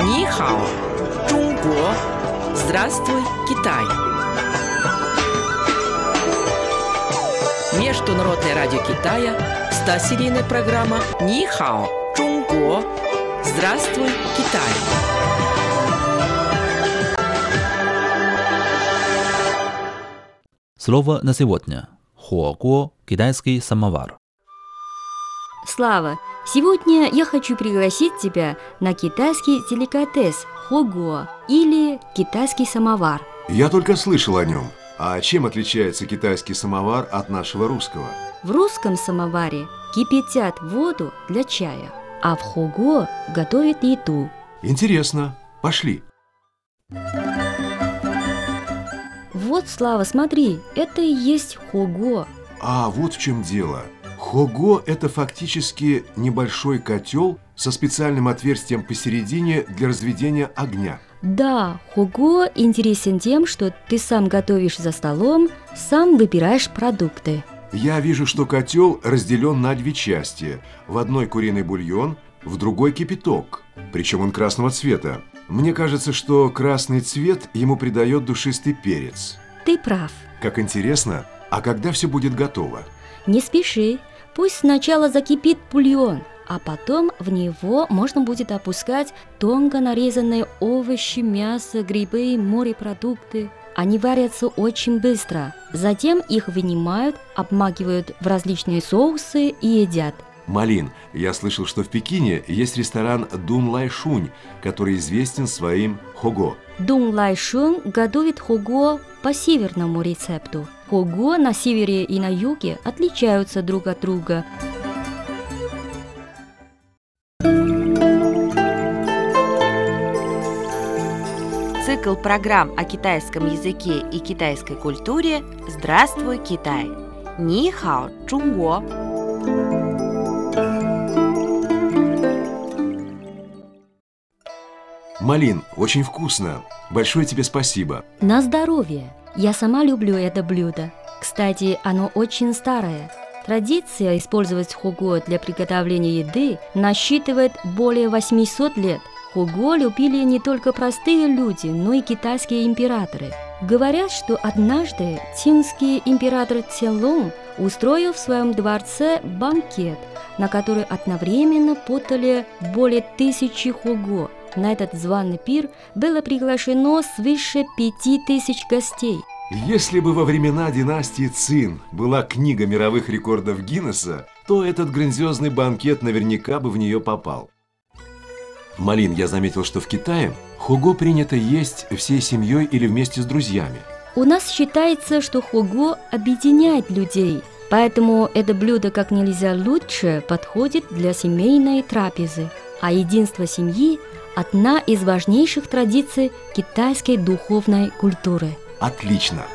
Нихао, Чунго. Здравствуй, Китай. Международное радио Китая, 100-серийная программа Нихао, Чунго. Здравствуй, Китай. Слово на сегодня. Хуого – китайский самовар. Слава, сегодня я хочу пригласить тебя на китайский деликатес хого или китайский самовар. Я только слышал о нем. А чем отличается китайский самовар от нашего русского? В русском самоваре кипятят воду для чая, а в хого готовят еду. Интересно. Пошли. Вот, Слава, смотри, это и есть хого. А вот в чем дело. Хого – это фактически небольшой котел со специальным отверстием посередине для разведения огня. Да, хого интересен тем, что ты сам готовишь за столом, сам выбираешь продукты. Я вижу, что котел разделен на две части. В одной куриный бульон, в другой кипяток. Причем он красного цвета. Мне кажется, что красный цвет ему придает душистый перец. Ты прав. Как интересно, а когда все будет готово? Не спеши, пусть сначала закипит бульон, а потом в него можно будет опускать тонко нарезанные овощи, мясо, грибы, морепродукты. Они варятся очень быстро. Затем их вынимают, обмакивают в различные соусы и едят. Малин, я слышал, что в Пекине есть ресторан Дун Лай Шунь, который известен своим хого. Дун Лай Шун готовит хого по северному рецепту. Хого на севере и на юге отличаются друг от друга. Цикл программ о китайском языке и китайской культуре «Здравствуй, Китай!» Ни хао, Чунго! Малин, очень вкусно. Большое тебе спасибо. На здоровье! Я сама люблю это блюдо. Кстати, оно очень старое. Традиция использовать хуго для приготовления еды насчитывает более 800 лет. Хуго любили не только простые люди, но и китайские императоры. Говорят, что однажды цинский император Цялун устроил в своем дворце банкет, на который одновременно подали более тысячи хуго. На этот званый пир было приглашено свыше пяти тысяч гостей. Если бы во времена династии Цин была книга мировых рекордов Гиннесса, то этот грандиозный банкет наверняка бы в нее попал. Малин, я заметил, что в Китае хуго принято есть всей семьей или вместе с друзьями. У нас считается, что хуго объединяет людей, поэтому это блюдо как нельзя лучше подходит для семейной трапезы. А единство семьи – одна из важнейших традиций китайской духовной культуры. Отлично!